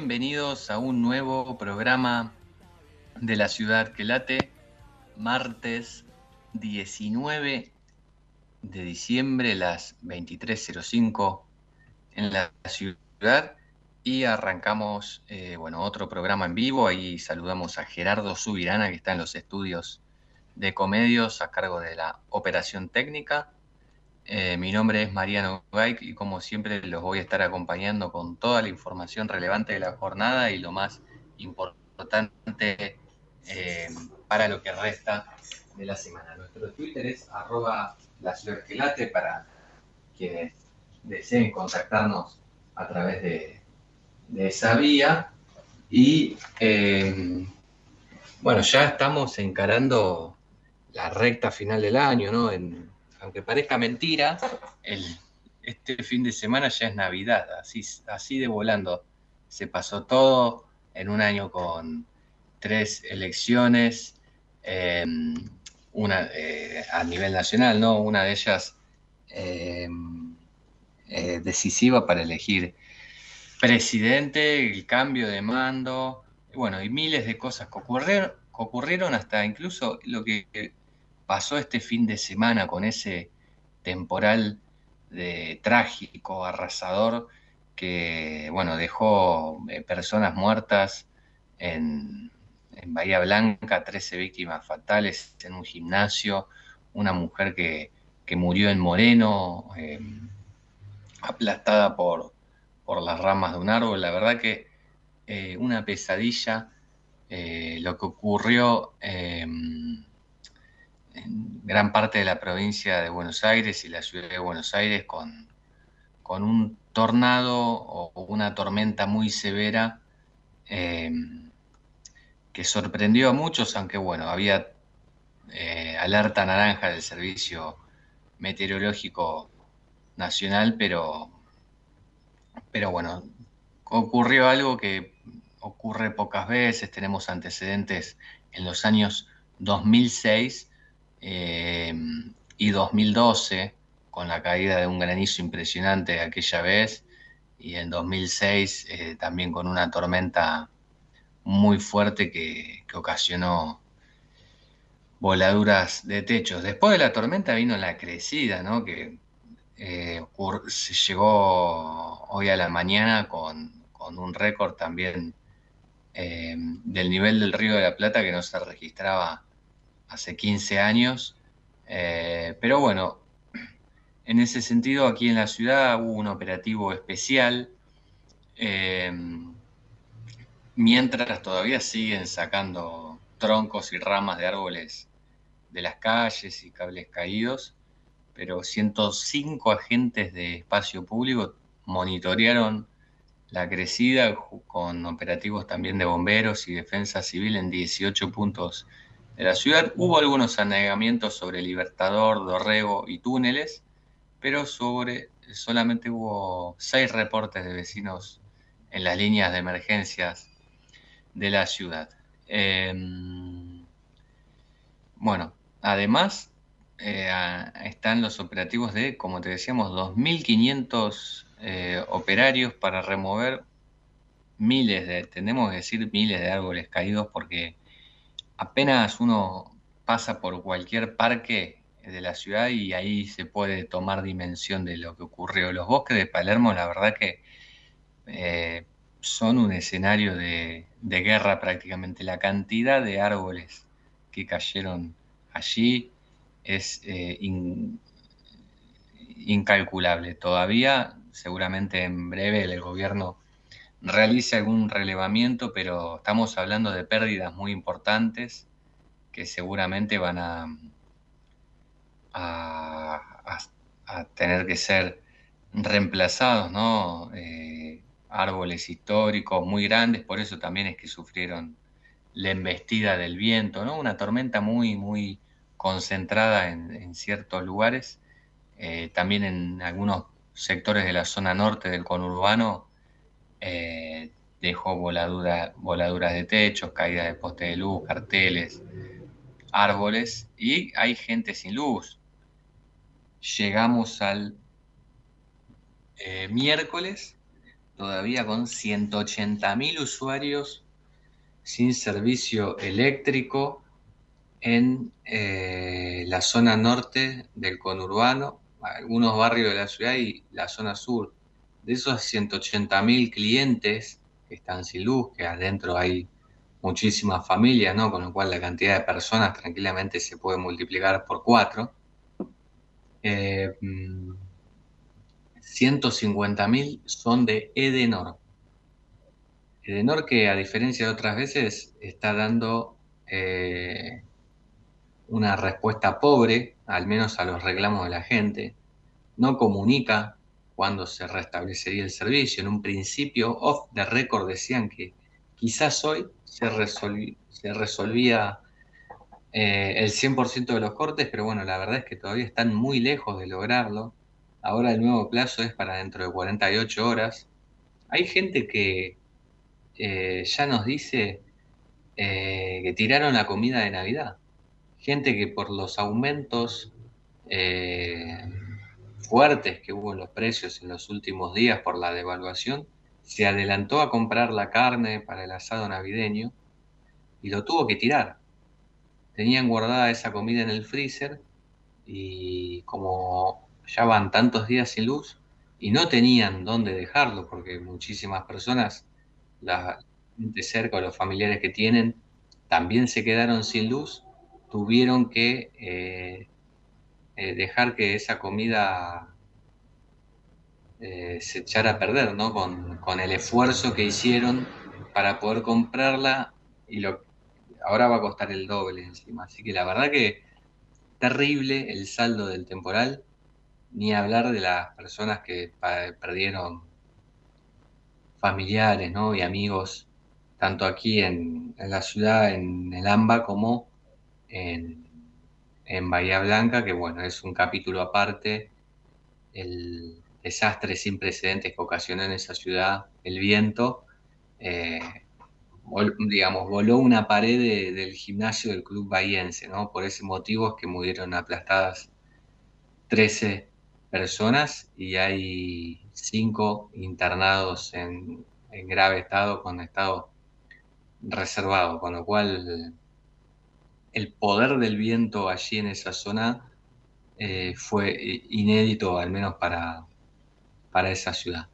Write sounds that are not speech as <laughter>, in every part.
bienvenidos a un nuevo programa de la ciudad que late, martes 19 de diciembre, las 23.05 en la ciudad y arrancamos, eh, bueno, otro programa en vivo, ahí saludamos a Gerardo Subirana que está en los estudios de Comedios a cargo de la operación técnica. Eh, mi nombre es Mariano Gaik y como siempre los voy a estar acompañando con toda la información relevante de la jornada y lo más importante eh, para lo que resta de la semana. Nuestro Twitter es arroba la para quienes deseen contactarnos a través de, esa vía. Y eh, bueno, ya estamos encarando la recta final del año, ¿no? Aunque parezca mentira, este fin de semana ya es Navidad, así, así de volando. Se pasó todo en un año con tres elecciones, una eh, a nivel nacional, ¿no? Una de ellas eh, eh, decisiva para elegir presidente, el cambio de mando, bueno, y miles de cosas que ocurrieron, que ocurrieron hasta incluso lo que pasó este fin de semana con ese temporal de trágico, arrasador, que bueno, dejó eh, personas muertas en, Bahía Blanca, 13 víctimas fatales en un gimnasio, una mujer que, que murió en Moreno, eh, aplastada por, por, las ramas de un árbol. La verdad que eh, una pesadilla eh, lo que ocurrió en gran parte de la provincia de Buenos Aires y la ciudad de Buenos Aires con, con un tornado o una tormenta muy severa eh, que sorprendió a muchos, aunque bueno, había eh, alerta naranja del Servicio Meteorológico Nacional, pero, pero bueno, ocurrió algo que ocurre pocas veces, tenemos antecedentes en los años 2006 eh, y 2012, con la caída de un granizo impresionante aquella vez, y en 2006 eh, también con una tormenta muy fuerte que, que, ocasionó voladuras de techos. Después de la tormenta vino la crecida, ¿no? que eh, se llegó hoy a la mañana con, con un récord también eh, del nivel del río de la Plata que no se registraba hace 15 años. Eh, pero bueno, en ese sentido aquí en la ciudad hubo un operativo especial. Eh, mientras todavía siguen sacando troncos y ramas de árboles de las calles y cables caídos, pero 105 agentes de espacio público monitorearon la crecida con operativos también de bomberos y defensa civil en 18 puntos de la ciudad. Hubo algunos anegamientos sobre Libertador, Dorrego y túneles, pero sobre solamente hubo seis reportes de vecinos en las líneas de emergencias de la ciudad. Em, bueno, además eh, están los operativos de, como te decíamos, 2.500 eh, operarios para remover miles de, tenemos que decir miles de árboles caídos porque apenas uno pasa por cualquier parque de la ciudad y ahí se puede tomar dimensión de lo que ocurrió. Los bosques de Palermo, la verdad que eh, son un escenario de, guerra prácticamente. La cantidad de árboles que cayeron allí es eh, incalculable. Todavía, seguramente en breve, el gobierno realice algún relevamiento, pero estamos hablando de pérdidas muy importantes que seguramente van a, a, tener que ser reemplazados, ¿no? Eh, árboles históricos muy grandes, por eso también es que sufrieron la embestida del viento, ¿no? Una tormenta muy, muy concentrada en, ciertos lugares, eh, también en algunos sectores de la zona norte del conurbano eh, dejó voladuras de techos, caídas de postes de luz, carteles, árboles y hay gente sin luz. Llegamos al eh, miércoles todavía con 180.000 usuarios sin servicio eléctrico en eh, la zona norte del conurbano, algunos barrios de la ciudad y la zona sur. De esos 180.000 clientes que están sin luz, que adentro hay muchísimas familias, ¿no? Con lo cual la cantidad de personas tranquilamente se puede multiplicar por cuatro. Eh, mm, 150.000 son de Edenor. Edenor que a diferencia de otras veces está dando eh, una respuesta pobre, al menos a los reclamos de la gente, no comunica cuándo se restablecería el servicio. En un principio, off the record decían que quizás hoy se, resolvía eh, el 100% de los cortes, pero bueno, la verdad es que todavía están muy lejos de lograrlo. Ahora el nuevo plazo es para dentro de 48 horas. Hay gente que eh, ya nos dice eh, que tiraron la comida de Navidad. Gente que por los aumentos eh, fuertes que hubo en los precios en los últimos días por la devaluación, se adelantó a comprar la carne para el asado navideño y lo tuvo que tirar. Tenían guardada esa comida en el freezer y como ya van tantos días sin luz y no tenían dónde dejarlo porque muchísimas personas, la gente cerca o los familiares que tienen, también se quedaron sin luz, tuvieron que eh, eh, dejar que esa comida eh, se echara a perder, ¿no? Con, con, el esfuerzo que hicieron para poder comprarla y lo ahora va a costar el doble encima. Así que la verdad que terrible el saldo del temporal ni hablar de las personas que perdieron familiares ¿no? y amigos, tanto aquí en, la ciudad, en el AMBA, como en, Bahía Blanca, que bueno, es un capítulo aparte, el desastre sin precedentes que ocasionó en esa ciudad, el viento, eh, digamos, voló una pared del gimnasio del club bahiense, ¿no? Por ese motivo es que murieron aplastadas 13 personas y hay cinco internados en, grave estado con estado reservado, con lo cual el poder del viento allí en esa zona eh, fue inédito, al menos para, para esa ciudad.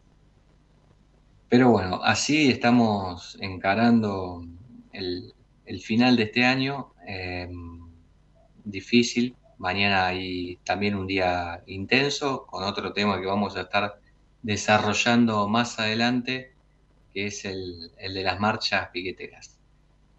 Pero bueno, así estamos encarando el, final de este año, eh, difícil, Mañana hay también un día intenso con otro tema que vamos a estar desarrollando más adelante, que es el, de las marchas piqueteras.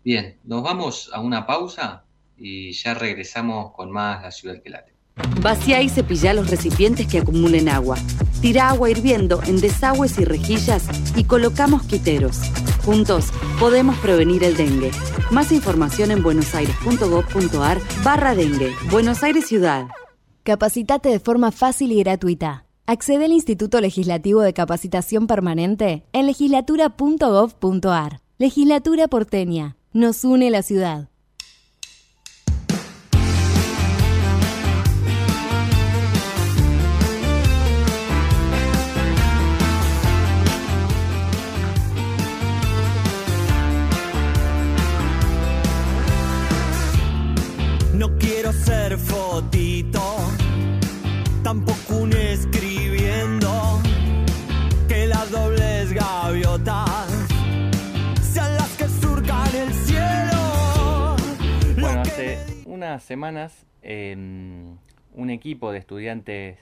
Bien, nos vamos a una pausa y ya regresamos con más La Ciudad que Late. Vacía y cepilla los recipientes que acumulen agua. Tira agua hirviendo en desagües y rejillas y colocamos quiteros. Juntos podemos prevenir el dengue. Más información en buenosaires.gov.ar barra dengue. Buenos Aires Ciudad. Capacitate de forma fácil y gratuita. Accede al Instituto Legislativo de Capacitación Permanente en legislatura.gov.ar. Legislatura porteña. Nos une la ciudad. Semanas em, un equipo de estudiantes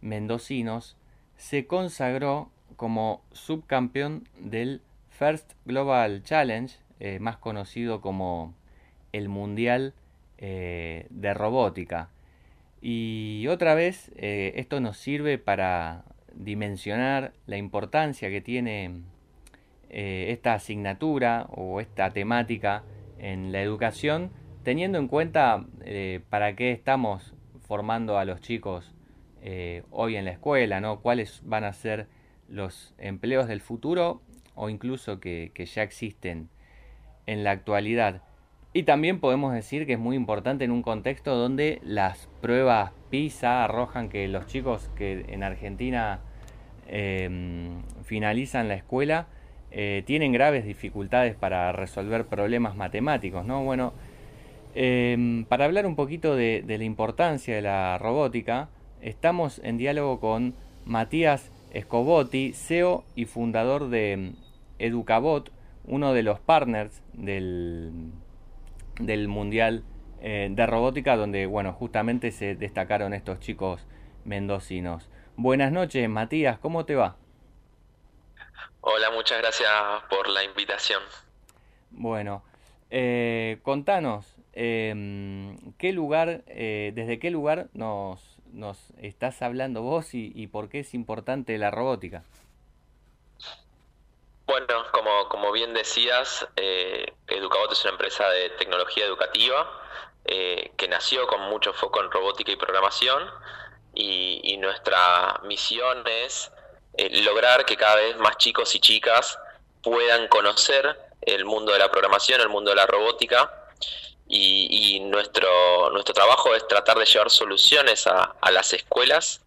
mendocinos se consagró como subcampeón del First Global Challenge, eh, más conocido como el Mundial eh, de Robótica. Y otra vez eh, esto nos sirve para dimensionar la importancia que tiene esta asignatura o esta temática en la educación, teniendo en cuenta eh, para qué estamos formando a los chicos eh, hoy en la escuela, ¿no? cuáles van a ser los empleos del futuro o incluso que, ya existen en la actualidad. Y también podemos decir que es muy importante en un contexto donde las pruebas PISA arrojan que los chicos que en Argentina eh, finalizan la escuela eh, tienen graves dificultades para resolver problemas matemáticos, ¿no? Bueno, eh, para hablar un poquito de, de la importancia de la robótica, estamos en diálogo con Matías Escobotti, CEO y fundador de Educabot, uno de los partners del, del Mundial eh, de Robótica, donde, bueno, justamente se destacaron estos chicos mendocinos. Buenas noches, Matías, ¿cómo te va? Hola, muchas gracias por la invitación. Bueno, eh, contanos, em, ¿qué lugar, eh, desde qué lugar nos, nos estás hablando vos y, por qué es importante la robótica? Bueno, como, como bien decías, eh, Educabot es una empresa de tecnología educativa eh, que nació con mucho foco en robótica y programación y, y nuestra misión es eh, lograr que cada vez más chicos y chicas puedan conocer el mundo de la programación, el mundo de la robótica y, y nuestro, nuestro trabajo es tratar de llevar soluciones a, a las escuelas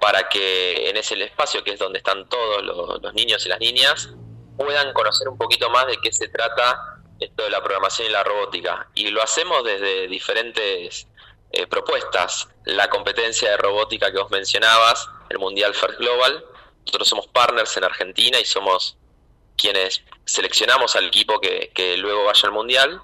para que en ese espacio que es donde están todos los, niños y las niñas puedan conocer un poquito más de qué se trata esto de la programación y la robótica. Y lo hacemos desde diferentes eh, propuestas. La competencia de robótica que vos mencionabas, el Mundial First Global. Nosotros somos partners en Argentina y somos quienes seleccionamos al equipo que, que luego vaya al Mundial.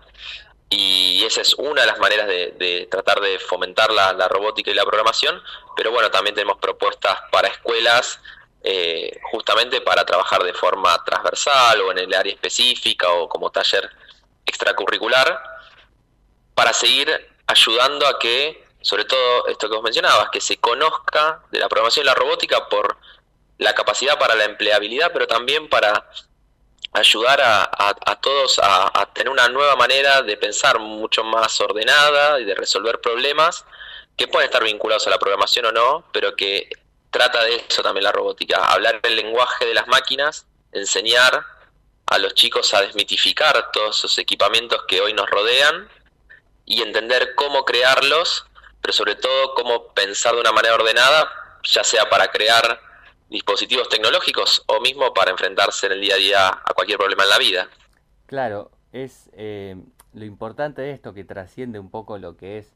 Y esa es una de las maneras de, tratar de fomentar la, la robótica y la programación. Pero bueno, también tenemos propuestas para escuelas eh, justamente para trabajar de forma transversal o en el área específica o como taller extracurricular, para seguir ayudando a que, sobre todo esto que vos mencionabas, que se conozca de la programación y la robótica por la capacidad para la empleabilidad, pero también para ayudar a, a, a todos a, a tener una nueva manera de pensar mucho más ordenada y de resolver problemas que pueden estar vinculados a la programación o no, pero que trata de eso también la robótica, hablar el lenguaje de las máquinas, enseñar a los chicos a desmitificar todos esos equipamientos que hoy nos rodean y entender cómo crearlos, pero sobre todo cómo pensar de una manera ordenada, ya sea para crear dispositivos tecnológicos o mismo para enfrentarse en el día a día a cualquier problema en la vida. Claro, es eh, lo importante de esto que trasciende un poco lo que es,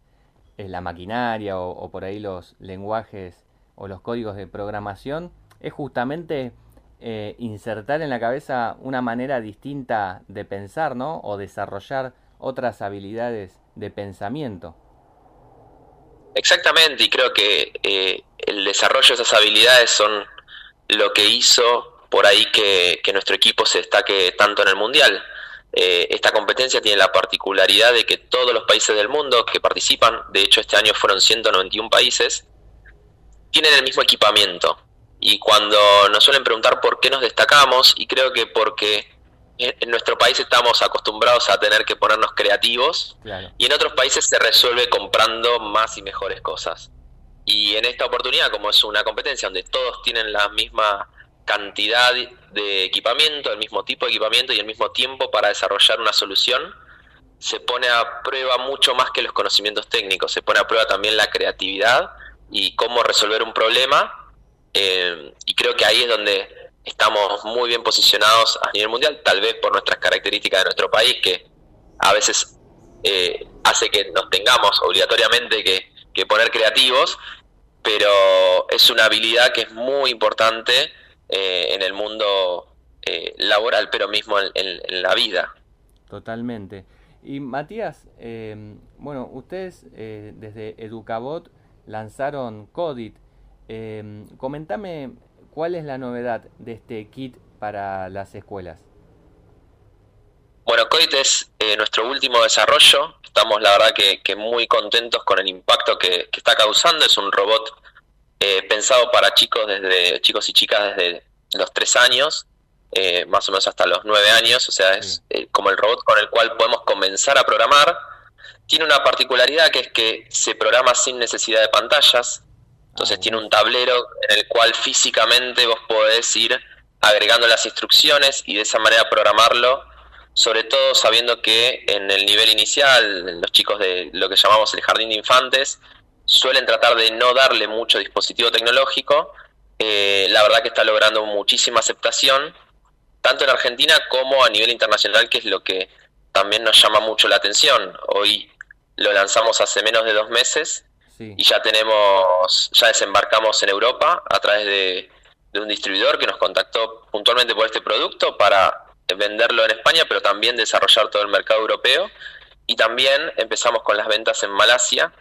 es la maquinaria o, o por ahí los lenguajes o los códigos de programación es justamente eh, insertar en la cabeza una manera distinta de pensar, ¿no? O desarrollar otras habilidades de pensamiento. Exactamente, y creo que eh, el desarrollo de esas habilidades son lo que hizo por ahí que, que nuestro equipo se destaque tanto en el Mundial. Eh, esta competencia tiene la particularidad de que todos los países del mundo que participan, de hecho este año fueron 191 países, tienen el mismo equipamiento. Y cuando nos suelen preguntar por qué nos destacamos, y creo que porque en nuestro país estamos acostumbrados a tener que ponernos creativos y en otros países se resuelve comprando más y mejores cosas. Y en esta oportunidad, como es una competencia donde todos tienen la misma cantidad de equipamiento, el mismo tipo de equipamiento y el mismo tiempo para desarrollar una solución, se pone a prueba mucho más que los conocimientos técnicos, se pone a prueba también la creatividad y cómo resolver un problema. Eh, y creo que ahí es donde estamos muy bien posicionados a nivel mundial, tal vez por nuestras características de nuestro país, que a veces eh, hace que nos tengamos obligatoriamente que, poner creativos, pero es una habilidad que es muy importante eh, en el mundo eh, laboral, pero mismo en, la vida. Totalmente. Y Matías, bueno, ustedes desde Educabot lanzaron Codit. comentame ¿Cuál es la novedad de este kit para las escuelas? Bueno, COIT es eh, nuestro último desarrollo. Estamos, la verdad, que, muy contentos con el impacto que, está causando. Es un robot eh, pensado para chicos desde chicos y chicas desde los tres años, eh, más o menos hasta los nueve años. O sea, es como el robot con el cual podemos comenzar a programar. Tiene una particularidad que es que se programa sin necesidad de pantallas. Entonces tiene un tablero en el cual físicamente vos podés ir agregando las instrucciones y de esa manera programarlo, sobre todo sabiendo que en el nivel inicial, los chicos de lo que llamamos el jardín de infantes, suelen tratar de no darle mucho dispositivo tecnológico. Eh, la verdad que está logrando muchísima aceptación, tanto en Argentina como a nivel internacional, que es lo que también nos llama mucho la atención. Hoy lo lanzamos hace menos de dos meses y ya tenemos, ya desembarcamos en Europa a través de, un distribuidor que nos contactó puntualmente por este producto para venderlo en España, pero también desarrollar todo el mercado europeo. Y también empezamos con las ventas en Malasia,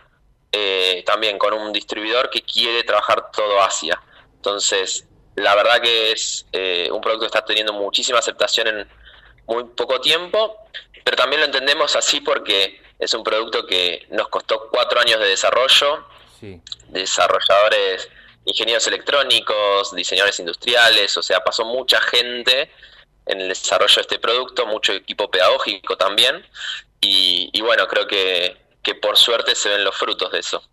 eh, también con un distribuidor que quiere trabajar todo Asia. Entonces, la verdad que es eh, un producto que está teniendo muchísima aceptación en muy poco tiempo, pero también lo entendemos así porque es un producto que nos costó cuatro años de desarrollo, desarrolladores, ingenieros electrónicos, diseñadores industriales, o sea, pasó mucha gente en el desarrollo de este producto, mucho equipo pedagógico también, y, bueno, creo que, por suerte se ven los frutos de eso.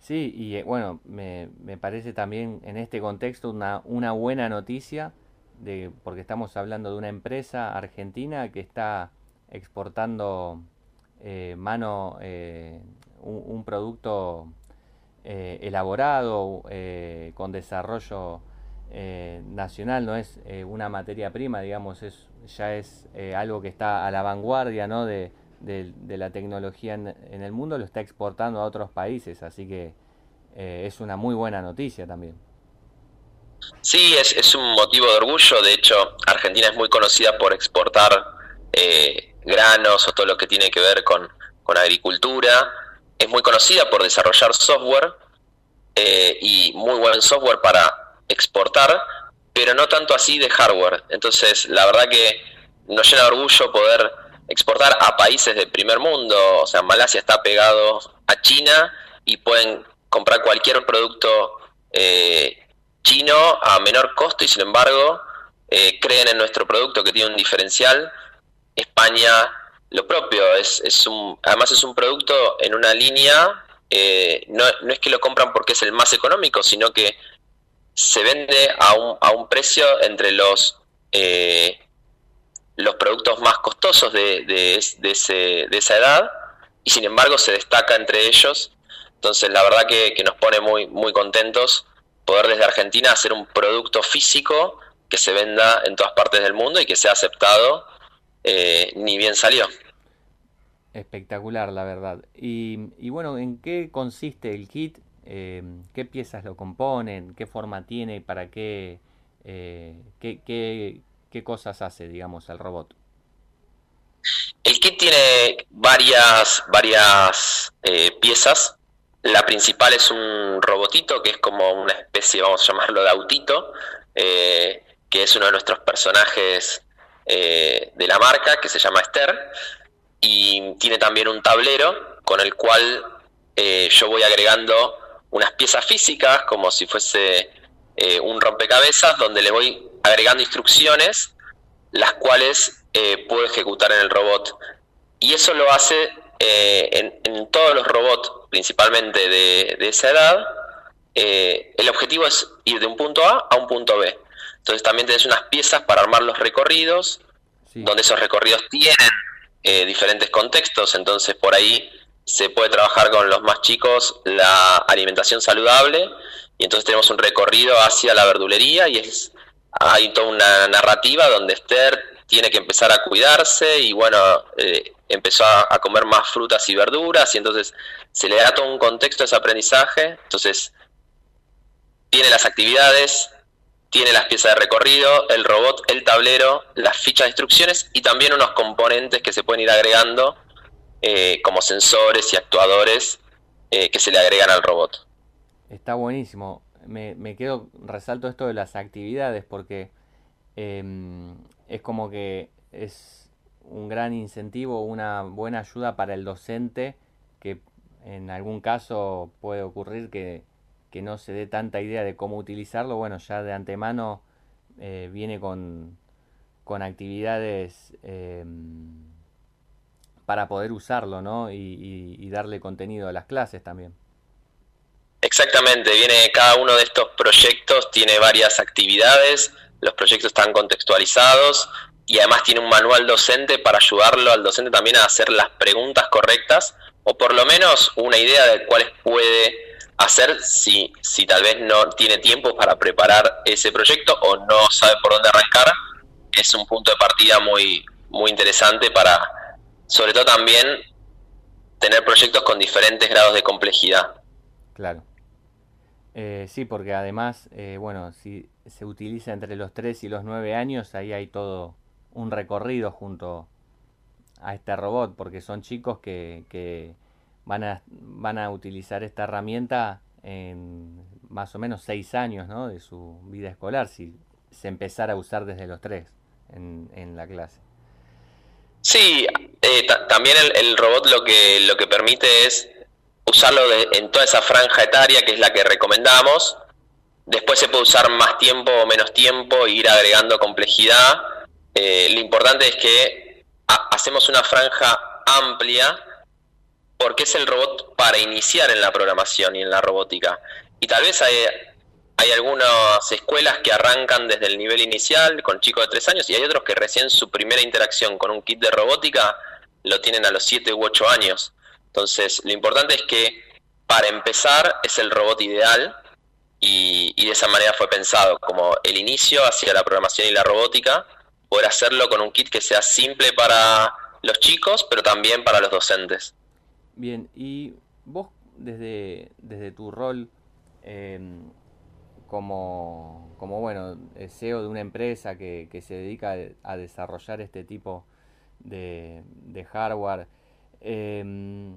Sí, y eh, bueno, me, me parece también en este contexto una, una buena noticia, de, porque estamos hablando de una empresa argentina que está exportando eh, mano eh, un, producto eh, elaborado con desarrollo nacional, no es una materia prima, digamos, es, ya es algo que está a la vanguardia ¿no? de, la tecnología en, el mundo, lo está exportando a otros países, así que es una muy buena noticia también. Sí, es, es, un motivo de orgullo. De hecho, Argentina es muy conocida por exportar eh, granos o todo lo que tiene que ver con, agricultura. Es muy conocida por desarrollar software eh, y muy buen software para exportar, pero no tanto así de hardware. Entonces, la verdad que nos llena de orgullo poder exportar a países del primer mundo. O sea, Malasia está pegado a China y pueden comprar cualquier producto eh, chino a menor costo y sin embargo eh, creen en nuestro producto que tiene un diferencial. España lo propio, es, es un, además es un producto en una línea, eh, no, no, es que lo compran porque es el más económico, sino que se vende a un, a un precio entre los, eh, los productos más costosos de, de, ese, de esa edad y sin embargo se destaca entre ellos. Entonces la verdad que, que nos pone muy, muy contentos poder desde Argentina hacer un producto físico que se venda en todas partes del mundo y que sea aceptado eh, ni bien salió. Espectacular, la verdad. Y, bueno, ¿en qué consiste el kit? Eh, ¿Qué piezas lo componen? ¿Qué forma tiene? ¿Para qué, eh, qué, qué, cosas hace, digamos, el robot? El kit tiene varias, varias piezas. La principal es un robotito que es como una especie, vamos a llamarlo, de autito, que es uno de nuestros personajes eh, de la marca que se llama Esther y tiene también un tablero con el cual eh, yo voy agregando unas piezas físicas como si fuese eh, un rompecabezas donde le voy agregando instrucciones las cuales eh, puedo ejecutar en el robot. Y eso lo hace eh, en, todos los robots, principalmente de, esa edad. Eh, el objetivo es ir de un punto A a un punto B. Entonces también tienes unas piezas para armar los recorridos, donde esos recorridos tienen diferentes contextos, entonces por ahí se puede trabajar con los más chicos la alimentación saludable y entonces tenemos un recorrido hacia la verdulería y es hay toda una narrativa donde Esther tiene que empezar a cuidarse y bueno, eh, empezó a, comer más frutas y verduras y entonces se le da todo un contexto a ese aprendizaje, entonces tiene las actividades, tiene las piezas de recorrido, el robot, el tablero, las fichas de instrucciones y también unos componentes que se pueden ir agregando eh, como sensores y actuadores eh, que se le agregan al robot. Está buenísimo me, quedo, resalto esto de las actividades porque em, es como que es un gran incentivo, una buena ayuda para el docente que en algún caso puede ocurrir que, no se dé tanta idea de cómo utilizarlo, bueno, ya de antemano eh, viene con, con actividades em, para poder usarlo, ¿no? y darle contenido a las clases también. Exactamente, viene cada uno de estos proyectos, tiene varias actividades, los proyectos están contextualizados y además tiene un manual docente para ayudarlo al docente también a hacer las preguntas correctas o por lo menos una idea de cuáles puede hacer si, si tal vez no tiene tiempo para preparar ese proyecto o no sabe por dónde arrancar. Es un punto de partida muy, muy interesante para, sobre todo también, tener proyectos con diferentes grados de complejidad. Claro. Eh, sí, porque además, eh, bueno, si se utiliza entre los 3 y los 9 años, ahí hay todo un recorrido junto a este robot, porque son chicos que, que van, a, van a utilizar esta herramienta en más o menos 6 años ¿no? de su vida escolar, si se empezara a usar desde los 3 en, en la clase. Sí, eh, también el, el, robot lo que, lo que permite es usarlo en toda esa franja etaria que es la que recomendamos. Después se puede usar más tiempo o menos tiempo e ir agregando complejidad. Eh, lo importante es que hacemos una franja amplia porque es el robot para iniciar en la programación y en la robótica. Y tal vez hay, hay algunas escuelas que arrancan desde el nivel inicial con chicos de tres años y hay otros que recién su primera interacción con un kit de robótica lo tienen a los siete u ocho años. Entonces, lo importante es que para empezar es el robot ideal y, de esa manera fue pensado como el inicio hacia la programación y la robótica, poder hacerlo con un kit que sea simple para los chicos, pero también para los docentes. Bien, y vos desde, desde tu rol em, como, como, bueno, CEO de una empresa que, que se dedica a desarrollar este tipo de, de hardware, eh,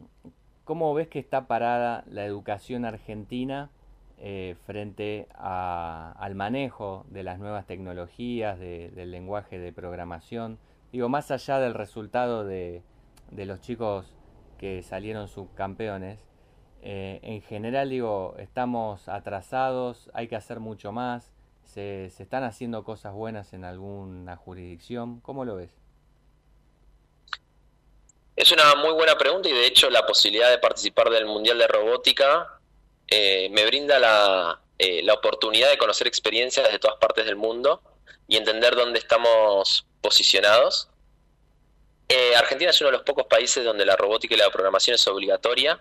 ¿Cómo ves que está parada la educación argentina eh, frente al manejo de las nuevas tecnologías, del lenguaje de programación? Digo, más allá del resultado de, los chicos que salieron subcampeones, eh, en general digo, estamos atrasados, hay que hacer mucho más, se, están haciendo cosas buenas en alguna jurisdicción, ¿cómo lo ves? Es una muy buena pregunta y de hecho la posibilidad de participar del Mundial de Robótica eh, me brinda eh, la, oportunidad de conocer experiencias de todas partes del mundo y entender dónde estamos posicionados. Argentina es uno de los pocos países donde la robótica y la programación es obligatoria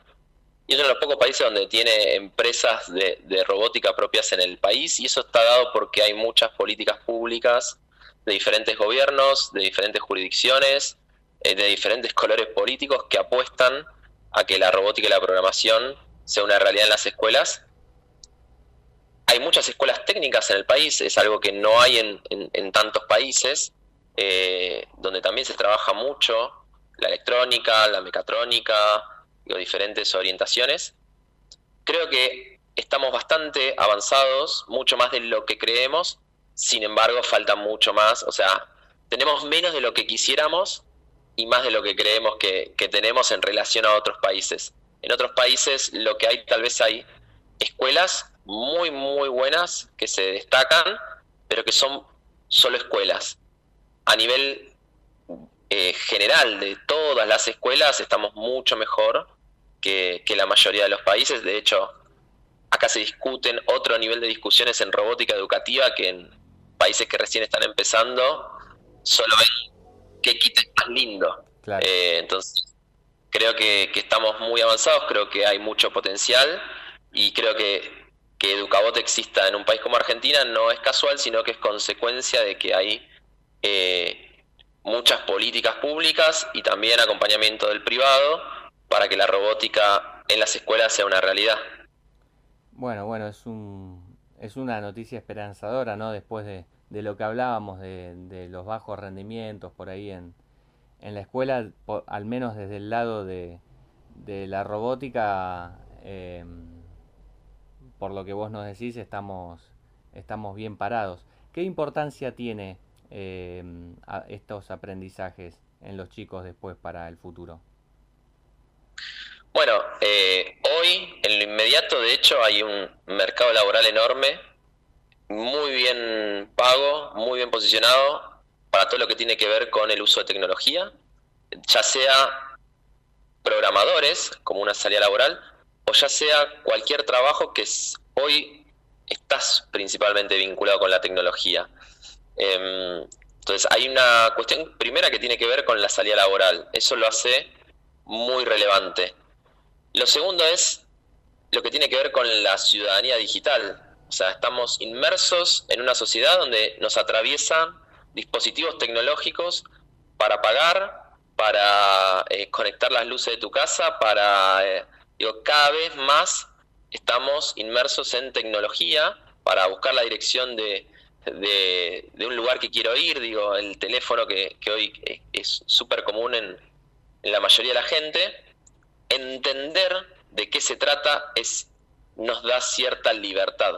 y es uno de los pocos países donde tiene empresas de, robótica propias en el país y eso está dado porque hay muchas políticas públicas de diferentes gobiernos, de diferentes jurisdicciones, eh, de diferentes colores políticos que apuestan a que la robótica y la programación sea una realidad en las escuelas. Hay muchas escuelas técnicas en el país, es algo que no hay en, tantos países, eh, donde también se trabaja mucho la electrónica, la mecatrónica, o diferentes orientaciones. Creo que estamos bastante avanzados, mucho más de lo que creemos, sin embargo falta mucho más, o sea, tenemos menos de lo que quisiéramos y más de lo que creemos que, tenemos en relación a otros países. En otros países lo que hay tal vez hay escuelas muy muy buenas que se destacan, pero que son solo escuelas. a nivel eh, general de todas las escuelas estamos mucho mejor que, la mayoría de los países. De hecho, acá se discuten otro nivel de discusiones en robótica educativa que en países que recién están empezando solo ven qué kit es más lindo. Eh, entonces, creo que, estamos muy avanzados, creo que hay mucho potencial y creo que que Educabot exista en un país como Argentina no es casual, sino que es consecuencia de que hay eh, muchas políticas públicas y también acompañamiento del privado para que la robótica en las escuelas sea una realidad. Bueno, bueno, es, un, es una noticia esperanzadora, ¿no? Después de, lo que hablábamos de, los bajos rendimientos por ahí en, en la escuela, al menos desde el lado de, de la robótica, eh, por lo que vos nos decís, estamos, estamos bien parados. ¿Qué importancia tiene eh, estos aprendizajes en los chicos después para el futuro? Bueno, eh, hoy en lo inmediato de hecho hay un mercado laboral enorme, muy bien pago, muy bien posicionado para todo lo que tiene que ver con el uso de tecnología, ya sea programadores como una salida laboral o ya sea cualquier trabajo que hoy estás principalmente vinculado con la tecnología. Em, entonces hay una cuestión primera que tiene que ver con la salida laboral. Eso lo hace muy relevante. Lo segundo es lo que tiene que ver con la ciudadanía digital. O sea, estamos inmersos en una sociedad donde nos atraviesan dispositivos tecnológicos para pagar, para eh, conectar las luces de tu casa, para... Eh, digo, cada vez más estamos inmersos en tecnología para buscar la dirección de, de, un lugar que quiero ir, digo, el teléfono que, hoy es súper común en, la mayoría de la gente, entender de qué se trata es nos da cierta libertad.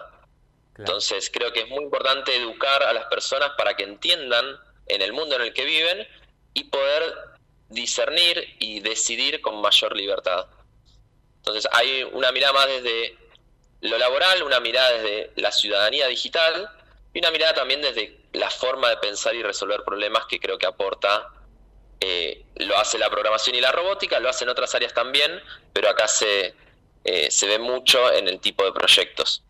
Entonces creo que es muy importante educar a las personas para que entiendan en el mundo en el que viven y poder discernir y decidir con mayor libertad. Entonces hay una mirada más desde lo laboral, una mirada desde la ciudadanía digital y una mirada también desde la forma de pensar y resolver problemas que creo que aporta, eh, lo hace la programación y la robótica, lo hacen otras áreas también, pero acá se, eh, se ve mucho en el tipo de proyectos.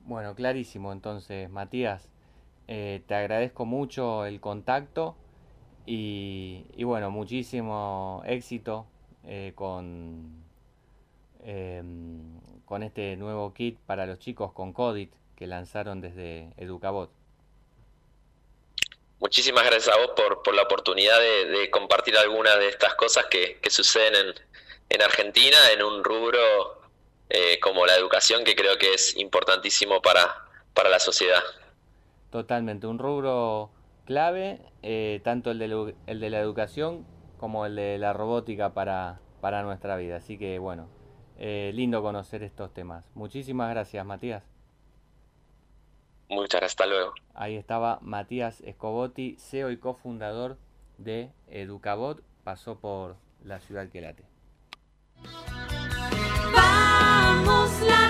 Bueno, clarísimo entonces, Matías. Eh, te agradezco mucho el contacto y, y bueno, muchísimo éxito con, em, con este nuevo kit para los chicos con CODIT que lanzaron desde Educabot. Muchísimas gracias a vos por, la oportunidad de, compartir algunas de estas cosas que, suceden en, Argentina en un rubro eh, como la educación que creo que es importantísimo para, para la sociedad. Totalmente, un rubro clave, eh, tanto el de, el de la educación como el de la robótica para, para nuestra vida. Así que bueno, eh, lindo conocer estos temas. Muchísimas gracias, Matías. Muchas gracias, hasta luego. Ahí estaba Matías Escobotti, CEO y cofundador de Educabot, pasó por la ciudad que late. Vamos la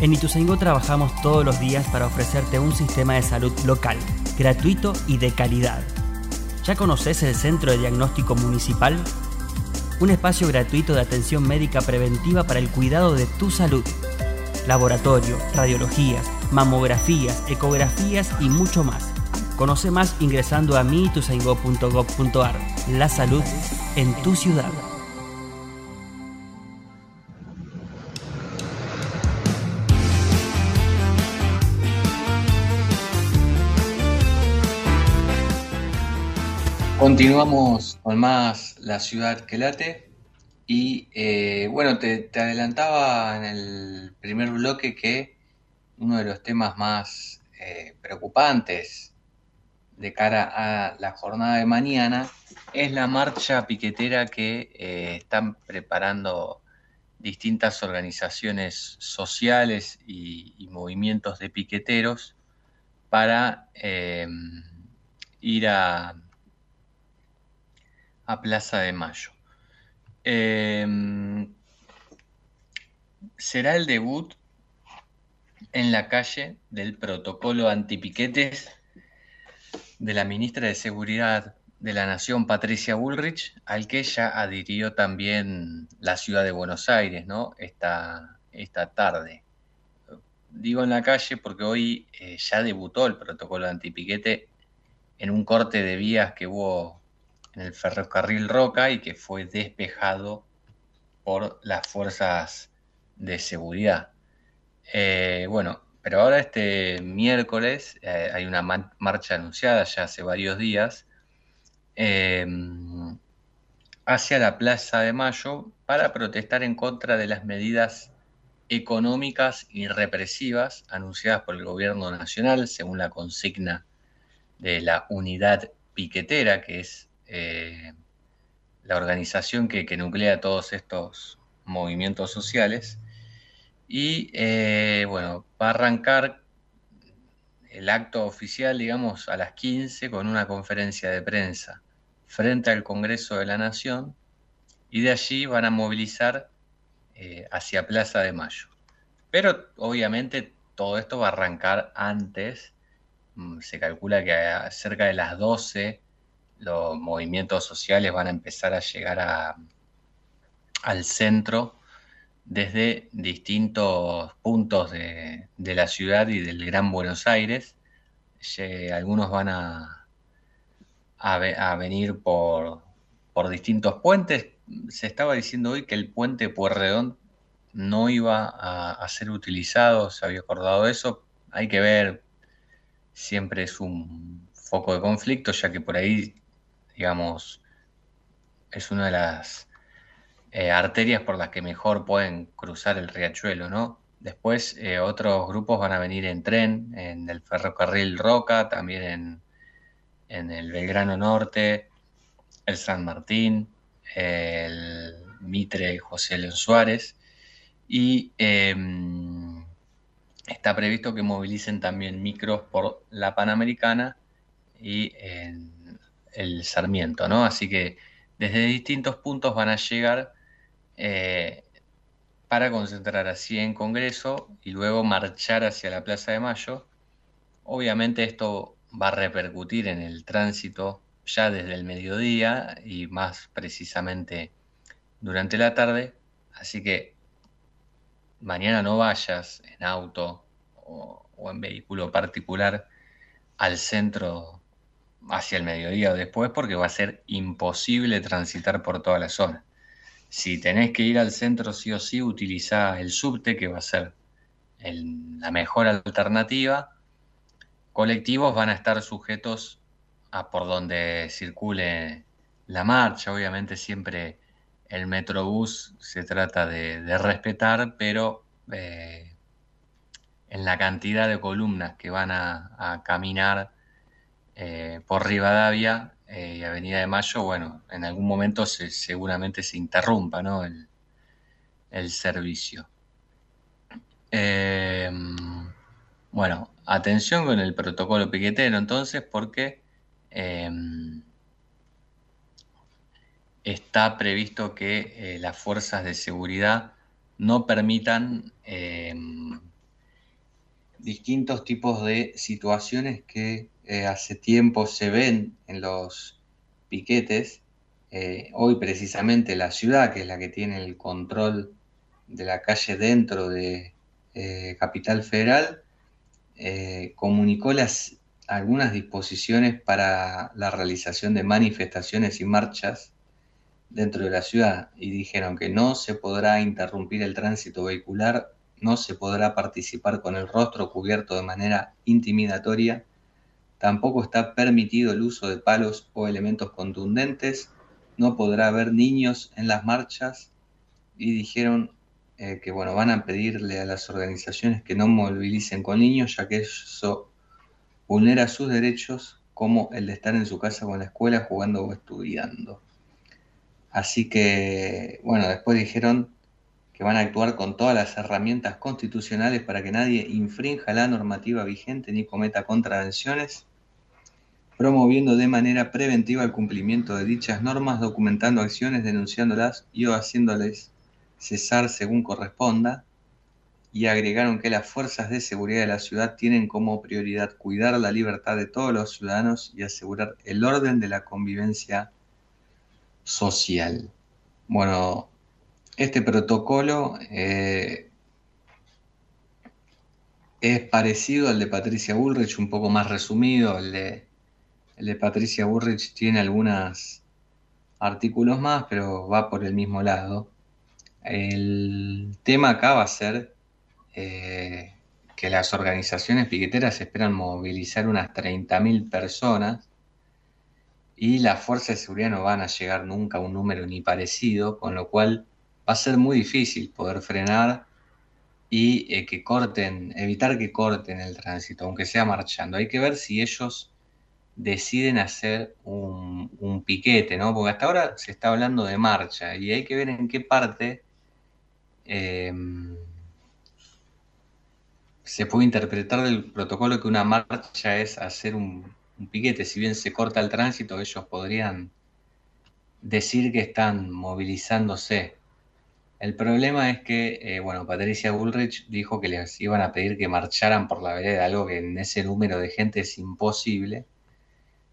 En Ituzaingó trabajamos todos los días para ofrecerte un sistema de salud local gratuito y de calidad. ¿Ya conoces el Centro de Diagnóstico Municipal? Un espacio gratuito de atención médica preventiva para el cuidado de tu salud. Laboratorio, radiologías, mamografías, ecografías y mucho más. Conoce más ingresando a mitusaingo.gov.ar. La salud en tu ciudad. Continuamos con más La ciudad que late. Y eh, bueno, te, adelantaba en el primer bloque que uno de los temas más eh, preocupantes de cara a la jornada de mañana es la marcha piquetera que eh, están preparando distintas organizaciones sociales y, movimientos de piqueteros para ir a, a Plaza de Mayo. Eh, será el debut en la calle del protocolo antipiquetes de la ministra de Seguridad de la Nación, Patricia Bullrich, al que ya adhirió también la ciudad de Buenos Aires, ¿no? Esta, esta tarde. Digo en la calle porque hoy eh, ya debutó el protocolo antipiquete en un corte de vías que hubo en el ferrocarril Roca y que fue despejado por las fuerzas de seguridad. Eh, bueno, pero ahora este miércoles eh, hay una ma- marcha anunciada ya hace varios días eh, hacia la Plaza de Mayo para protestar en contra de las medidas económicas y represivas anunciadas por el gobierno nacional, según la consigna de la unidad piquetera, que es eh, la organización que, nuclea todos estos movimientos sociales. Y eh, bueno, va a arrancar el acto oficial, digamos, a las 15 con una conferencia de prensa frente al Congreso de la Nación y de allí van a movilizar eh, hacia Plaza de Mayo. Pero obviamente todo esto va a arrancar antes, mm, se calcula que cerca de las 12 los movimientos sociales van a empezar a llegar a, al centro desde distintos puntos de, de la ciudad y del Gran Buenos Aires. Algunos van a, a, ve- a venir por, por distintos puentes. Se estaba diciendo hoy que el puente Pueyrredón no iba a, a ser utilizado, se había acordado eso. Hay que ver, siempre es un foco de conflicto, ya que por ahí, digamos, es una de las eh, arterias por las que mejor pueden cruzar el riachuelo, ¿no? Después eh, otros grupos van a venir en tren, en el ferrocarril Roca, también en, en el Belgrano Norte, el San Martín, el Mitre José León Suárez, y eh, está previsto que movilicen también micros por la Panamericana y en el Sarmiento, ¿no? Así que desde distintos puntos van a llegar eh, para concentrar así en Congreso y luego marchar hacia la Plaza de Mayo. Obviamente esto va a repercutir en el tránsito ya desde el mediodía y más precisamente durante la tarde. Así que mañana no vayas en auto o, o en vehículo particular al centro hacia el mediodía o después porque va a ser imposible transitar por toda la zona. Si tenés que ir al centro sí o sí, utiliza el subte que va a ser la mejor alternativa. Colectivos van a estar sujetos a por donde circule la marcha. Obviamente siempre el Metrobús se trata de, respetar, pero eh, en la cantidad de columnas que van a caminar eh, por Rivadavia eh, y Avenida de Mayo, bueno, en algún momento se- seguramente se interrumpa, ¿no? el, el servicio. Eh, bueno, atención con el protocolo piquetero entonces, porque eh, está previsto que eh, las fuerzas de seguridad no permitan eh, distintos tipos de situaciones que eh, hace tiempo se ven en los piquetes. Eh, hoy precisamente la ciudad, que es la que tiene el control de la calle dentro de eh, Capital Federal, comunicó las, algunas disposiciones para la realización de manifestaciones y marchas dentro de la ciudad y dijeron que no se podrá interrumpir el tránsito vehicular, no se podrá participar con el rostro cubierto de manera intimidatoria, tampoco está permitido el uso de palos o elementos contundentes, no podrá haber niños en las marchas. Y dijeron eh, que bueno, van a pedirle a las organizaciones que no movilicen con niños ya que eso vulnera sus derechos como el de estar en su casa con la escuela jugando o estudiando. Así que, bueno, después dijeron que van a actuar con todas las herramientas constitucionales para que nadie infrinja la normativa vigente ni cometa contravenciones, promoviendo de manera preventiva el cumplimiento de dichas normas, documentando acciones, denunciándolas y o haciéndoles cesar según corresponda, y agregaron que las fuerzas de seguridad de la ciudad tienen como prioridad cuidar la libertad de todos los ciudadanos y asegurar el orden de la convivencia social. Bueno, este protocolo eh, es parecido al de Patricia Bullrich, un poco más resumido. El de, el de Patricia Bullrich tiene algunos artículos más, pero va por el mismo lado. El tema acá va a ser eh, que las organizaciones piqueteras esperan movilizar unas 30.000 personas y las fuerzas de seguridad no van a llegar nunca a un número ni parecido, con lo cual va a ser muy difícil poder frenar y eh, que corten, evitar que corten el tránsito, aunque sea marchando. Hay que ver si ellos deciden hacer un, piquete, ¿no? Porque hasta ahora se está hablando de marcha y hay que ver en qué parte em, se puede interpretar del protocolo que una marcha es hacer un, piquete, si bien se corta el tránsito, ellos podrían decir que están movilizándose. El problema es que, eh, bueno, Patricia Bullrich dijo que les iban a pedir que marcharan por la vereda, algo que en ese número de gente es imposible.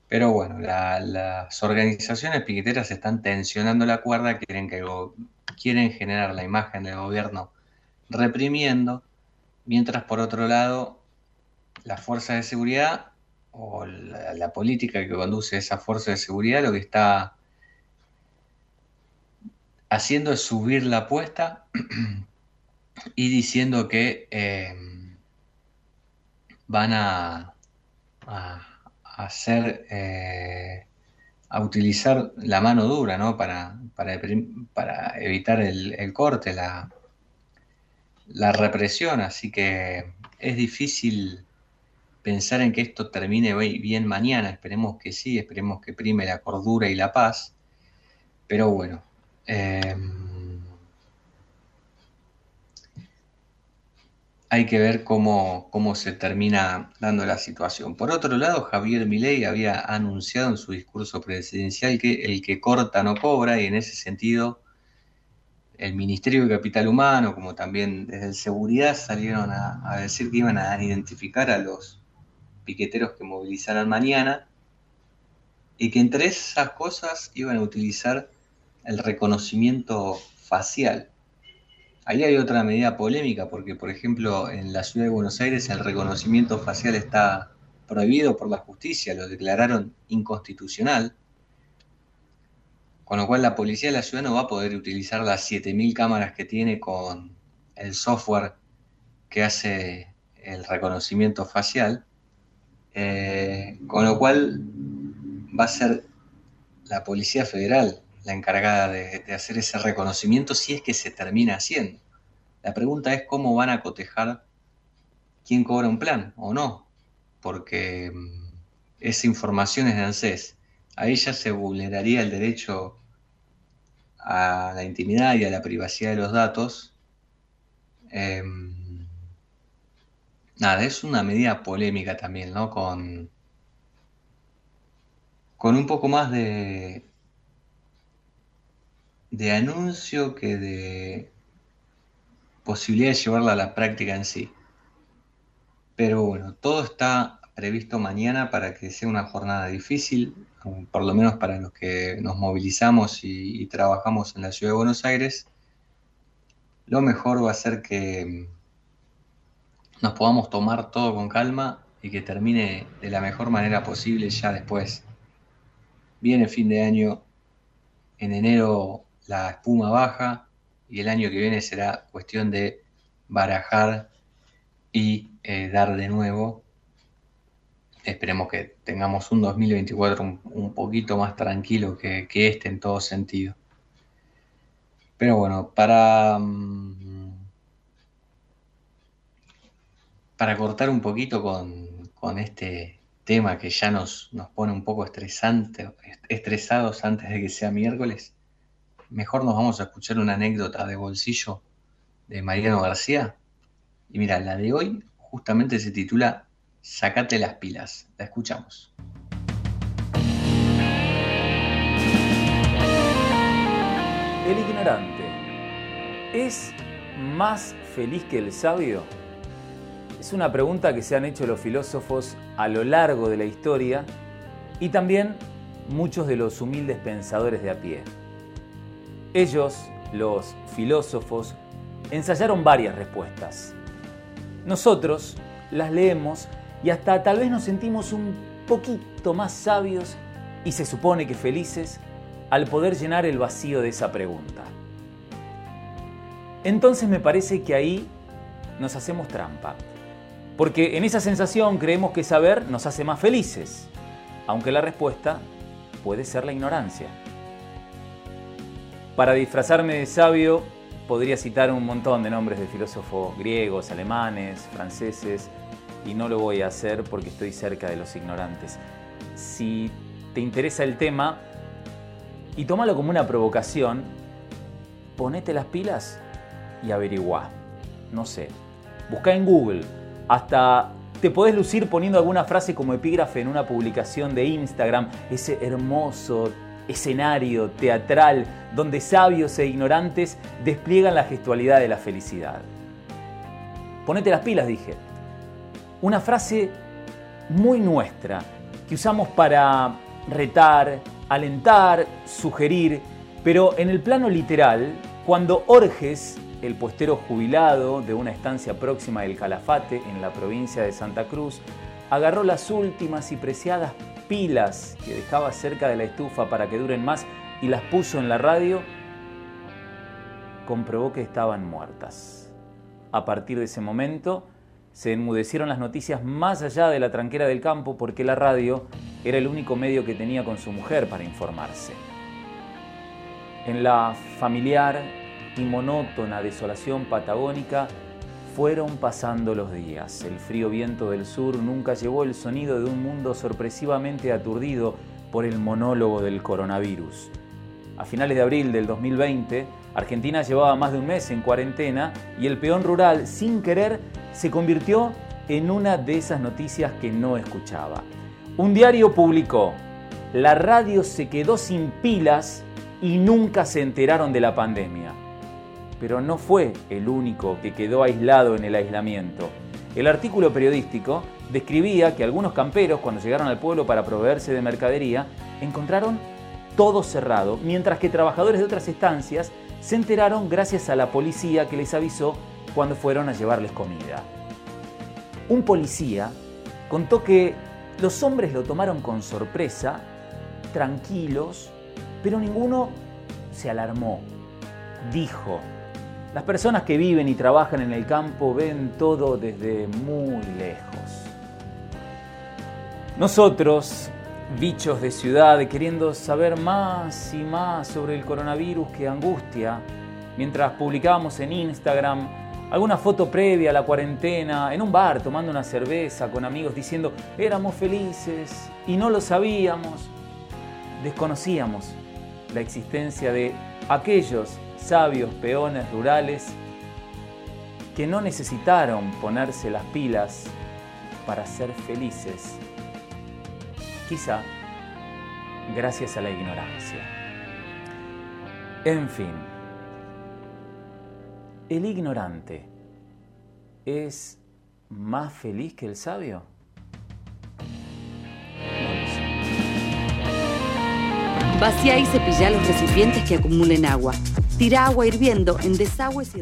Pero bueno, las organizaciones piqueteras están tensionando la cuerda, quieren, que, quieren generar la imagen del gobierno reprimiendo, mientras por otro lado las fuerzas de seguridad o la, política que conduce esa fuerza de seguridad lo que está haciendo es subir la apuesta <clears throat> y diciendo que eh, van a, hacer eh, a utilizar la mano dura ¿no? para, para, evitar el, corte, la, la represión, así que es difícil pensar en que esto termine bien mañana, esperemos que sí, esperemos que prime la cordura y la paz, pero bueno. Em, hay que ver cómo, cómo, se termina dando la situación. Por otro lado, Javier Milei había anunciado en su discurso presidencial que el que corta no cobra y en ese sentido el Ministerio de Capital Humano, como también desde Seguridad, salieron a decir que iban a identificar a los piqueteros que movilizaran mañana y que entre esas cosas iban a utilizar el reconocimiento facial. Ahí hay otra medida polémica porque, por ejemplo, en la ciudad de Buenos Aires el reconocimiento facial está prohibido por la justicia, lo declararon inconstitucional, con lo cual la policía de la ciudad no va a poder utilizar las 7.000 cámaras que tiene con el software que hace el reconocimiento facial eh, con lo cual va a ser la Policía Federal la encargada de, hacer ese reconocimiento si es que se termina haciendo. La pregunta es cómo van a cotejar quién cobra un plan o no, porque mm, esa información es de ANSES. A ella se vulneraría el derecho a la intimidad y a la privacidad de los datos. Em, nada, es una medida polémica también, ¿no? Con, con un poco más de, de anuncio que de posibilidad de llevarla a la práctica en sí. Pero bueno, todo está previsto mañana para que sea una jornada difícil, por lo menos para los que nos movilizamos y, trabajamos en la ciudad de Buenos Aires. Lo mejor va a ser que nos podamos tomar todo con calma y que termine de la mejor manera posible ya después. Viene fin de año, en enero la espuma baja y el año que viene será cuestión de barajar y eh, dar de nuevo. Esperemos que tengamos un 2024 un, un poquito más tranquilo que, este en todo sentido. Pero bueno, para, mm, para cortar un poquito con, con este tema que ya nos, nos pone un poco estresante, estresados antes de que sea miércoles, mejor nos vamos a escuchar una anécdota de bolsillo de Mariano García. Y mira, la de hoy justamente se titula Sacate las pilas. La escuchamos. El ignorante es más feliz que el sabio. Es una pregunta que se han hecho los filósofos a lo largo de la historia y también muchos de los humildes pensadores de a pie. Ellos, los filósofos, ensayaron varias respuestas. Nosotros las leemos y hasta tal vez nos sentimos un poquito más sabios y se supone que felices al poder llenar el vacío de esa pregunta. Entonces me parece que ahí nos hacemos trampa, porque en esa sensación creemos que saber nos hace más felices, aunque la respuesta puede ser la ignorancia. Para disfrazarme de sabio, podría citar un montón de nombres de filósofos griegos, alemanes, franceses, y no lo voy a hacer porque estoy cerca de los ignorantes. Si te interesa el tema y tómalo como una provocación, ponete las pilas y averigua. No sé, busca en Google, hasta te podés lucir poniendo alguna frase como epígrafe en una publicación de Instagram, ese hermoso escenario teatral donde sabios e ignorantes despliegan la gestualidad de la felicidad. Ponete las pilas, dije. Una frase muy nuestra que usamos para retar, alentar, sugerir, pero en el plano literal, cuando Orges, el postero jubilado de una estancia próxima del Calafate en la provincia de Santa Cruz, agarró las últimas y preciadas pilas que dejaba cerca de la estufa para que duren más y las puso en la radio, comprobó que estaban muertas. A partir de ese momento se enmudecieron las noticias más allá de la tranquera del campo porque la radio era el único medio que tenía con su mujer para informarse. En la familiar y monótona desolación patagónica, fueron pasando los días. El frío viento del sur nunca llevó el sonido de un mundo sorpresivamente aturdido por el monólogo del coronavirus. A finales de abril del 2020, Argentina llevaba más de un mes en cuarentena y el peón rural, sin querer, se convirtió en una de esas noticias que no escuchaba. Un diario publicó, la radio se quedó sin pilas y nunca se enteraron de la pandemia pero no fue el único que quedó aislado en el aislamiento. El artículo periodístico describía que algunos camperos, cuando llegaron al pueblo para proveerse de mercadería, encontraron todo cerrado, mientras que trabajadores de otras estancias se enteraron gracias a la policía que les avisó cuando fueron a llevarles comida. Un policía contó que los hombres lo tomaron con sorpresa, tranquilos, pero ninguno se alarmó. Dijo, las personas que viven y trabajan en el campo ven todo desde muy lejos. Nosotros, bichos de ciudad, queriendo saber más y más sobre el coronavirus que angustia, mientras publicábamos en Instagram alguna foto previa a la cuarentena, en un bar tomando una cerveza con amigos diciendo éramos felices y no lo sabíamos, desconocíamos la existencia de aquellos sabios peones rurales que no necesitaron ponerse las pilas para ser felices, quizá gracias a la ignorancia. En fin, ¿el ignorante es más feliz que el sabio? Vacía y cepilla los recipientes que acumulen agua. Tira agua hirviendo en desagües y...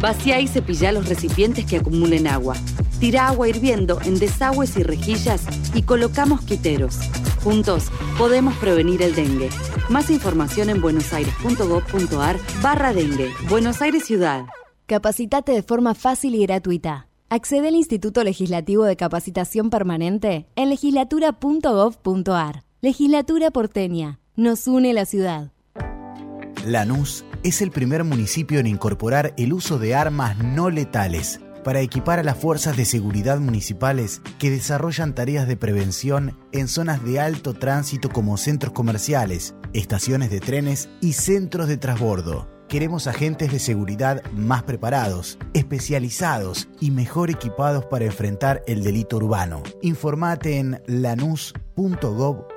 Vacía y cepilla los recipientes que acumulen agua. Tira agua hirviendo en desagües y rejillas y coloca mosquiteros. Juntos podemos prevenir el dengue. Más información en buenosaires.gov.ar barra dengue. Buenos Aires Ciudad. Capacitate de forma fácil y gratuita. Accede al Instituto Legislativo de Capacitación Permanente en legislatura.gov.ar. Legislatura porteña. Nos une la ciudad. Lanús es el primer municipio en incorporar el uso de armas no letales para equipar a las fuerzas de seguridad municipales que desarrollan tareas de prevención en zonas de alto tránsito como centros comerciales, estaciones de trenes y centros de transbordo. Queremos agentes de seguridad más preparados, especializados y mejor equipados para enfrentar el delito urbano. Informate en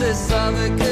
Pobreza se sabe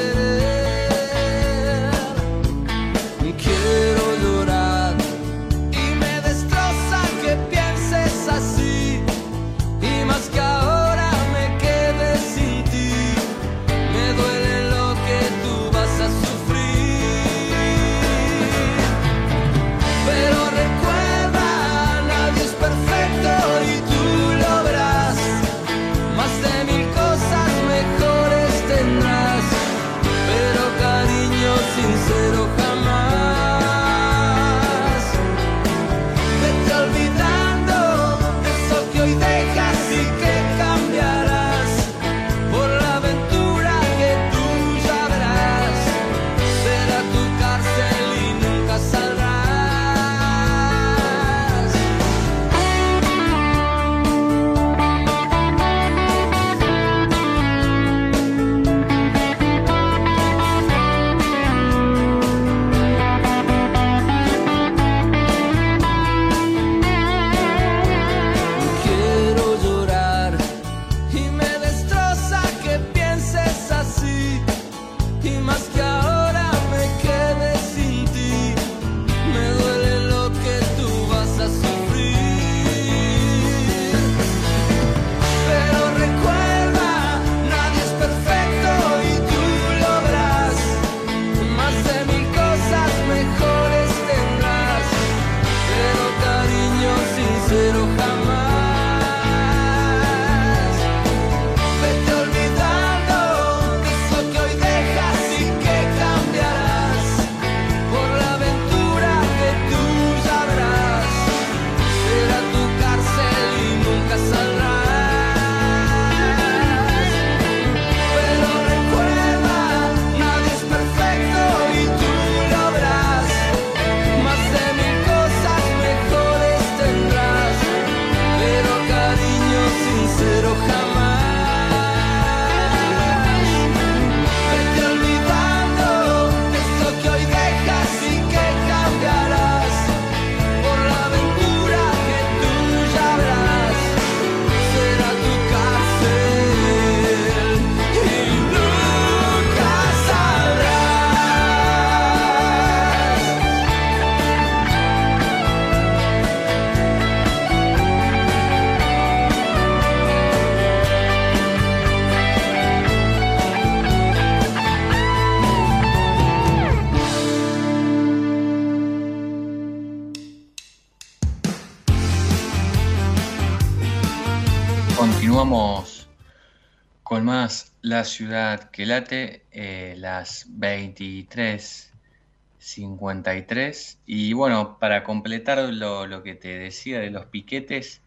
Ciudad que late, eh, las 23.53. Y bueno, para completar lo, lo que te decía de los piquetes,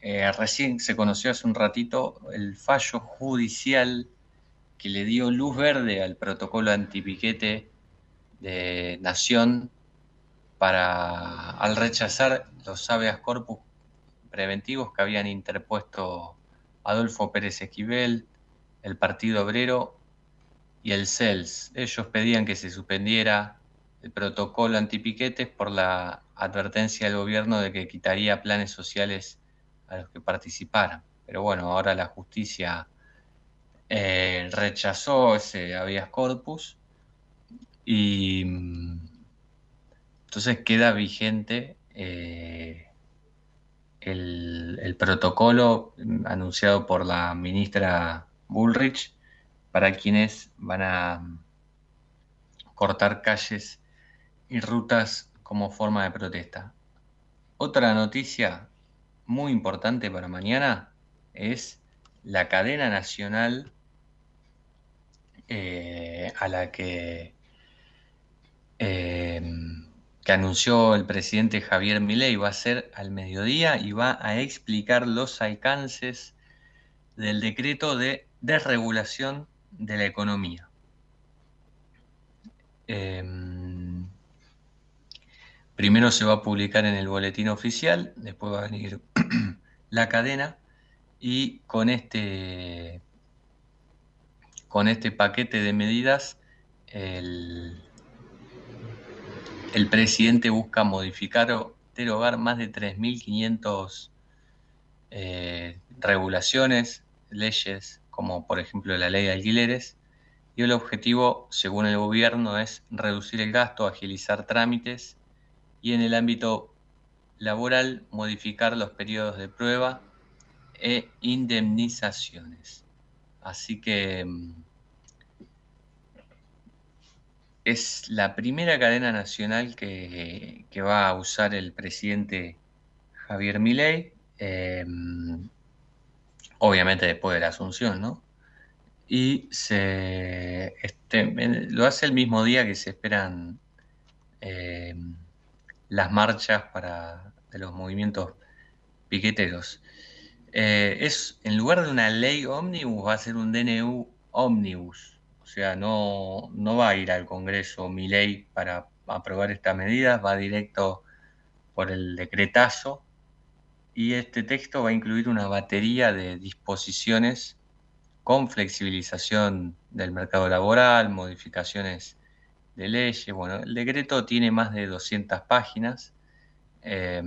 eh, recién se conoció hace un ratito el fallo judicial que le dio luz verde al protocolo antipiquete de Nación para al rechazar los habeas corpus preventivos que habían interpuesto Adolfo Pérez Esquivel, el Partido Obrero y el CELS. Ellos pedían que se suspendiera el protocolo antipiquetes por la advertencia del gobierno de que quitaría planes sociales a los que participaran. Pero bueno, ahora la justicia eh, rechazó ese habeas corpus y mm, entonces queda vigente eh, el, el, protocolo anunciado por la ministra Bullrich para quienes van a cortar calles y rutas como forma de protesta. Otra noticia muy importante para mañana es la cadena nacional eh, a la que, eh, que anunció el presidente Javier Milei va a ser al mediodía y va a explicar los alcances del decreto de desregulación de la economía. Eh, primero se va a publicar en el boletín oficial, después va a venir <clears throat> la cadena y con este con este paquete de medidas el, el presidente busca modificar o derogar más de 3.500 eh, regulaciones, leyes, como por ejemplo la ley de alquileres, y el objetivo, según el gobierno, es reducir el gasto, agilizar trámites y en el ámbito laboral modificar los periodos de prueba e indemnizaciones. Así que mm, es la primera cadena nacional que, va a usar el presidente Javier Milei, eh, obviamente después de la asunción, ¿no? Y se, este, lo hace el mismo día que se esperan eh, las marchas para, de los movimientos piqueteros. Eh, es, en lugar de una ley ómnibus, va a ser un DNU ómnibus. O sea, no, no va a ir al Congreso mi ley para aprobar estas medidas, va directo por el decretazo. Y este texto va a incluir una batería de disposiciones con flexibilización del mercado laboral, modificaciones de leyes. Bueno, el decreto tiene más de 200 páginas. Eh,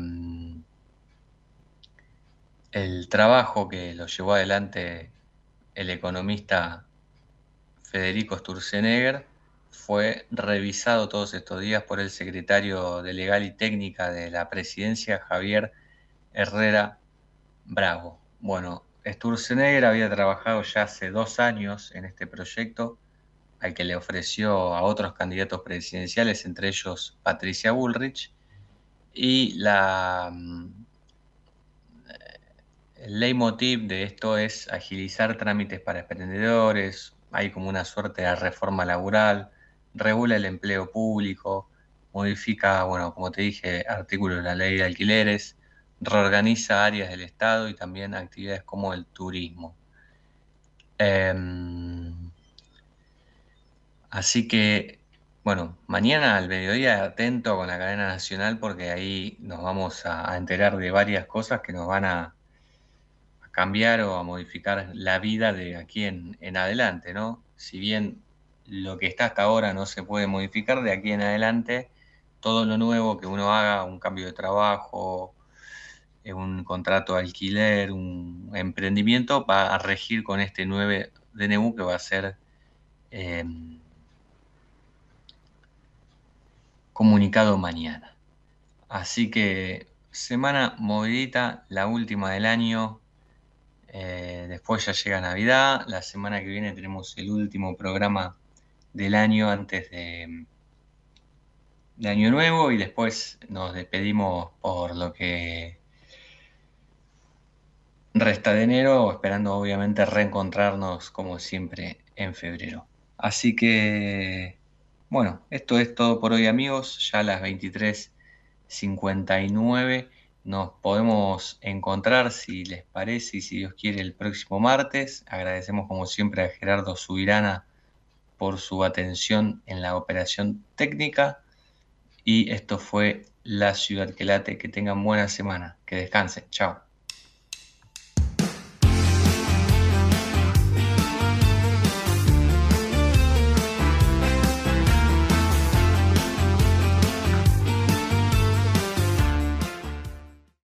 el trabajo que lo llevó adelante el economista Federico Sturzenegger fue revisado todos estos días por el secretario de Legal y Técnica de la presidencia, Javier Herrera Bravo. Bueno, Sturzenegger había trabajado ya hace dos años en este proyecto, al que le ofreció a otros candidatos presidenciales, entre ellos Patricia Bullrich, y la mm, el leitmotiv de esto es agilizar trámites para emprendedores, hay como una suerte de reforma laboral, regula el empleo público, modifica, bueno, como te dije, artículos de la ley de alquileres, reorganiza áreas del Estado y también actividades como el turismo. Em, así que, bueno, mañana al mediodía atento con la cadena nacional porque ahí nos vamos a enterar de varias cosas que nos van a cambiar o a modificar la vida de aquí en, adelante, ¿no? Si bien lo que está hasta ahora no se puede modificar, de aquí en adelante todo lo nuevo que uno haga, un cambio de trabajo, un contrato de alquiler, un emprendimiento, va a regir con este 9 DNU que va a ser eh, comunicado mañana. Así que semana movidita, la última del año, eh, después ya llega Navidad. La semana que viene tenemos el último programa del año antes de, de Año Nuevo y después nos despedimos por lo que resta de enero, esperando obviamente reencontrarnos como siempre en febrero. Así que, bueno, esto es todo por hoy amigos, ya a las 23.59 nos podemos encontrar si les parece y si Dios quiere el próximo martes. Agradecemos como siempre a Gerardo Subirana por su atención en la operación técnica. Y esto fue La Ciudad que Late. Que tengan buena semana. Que descansen. Chao.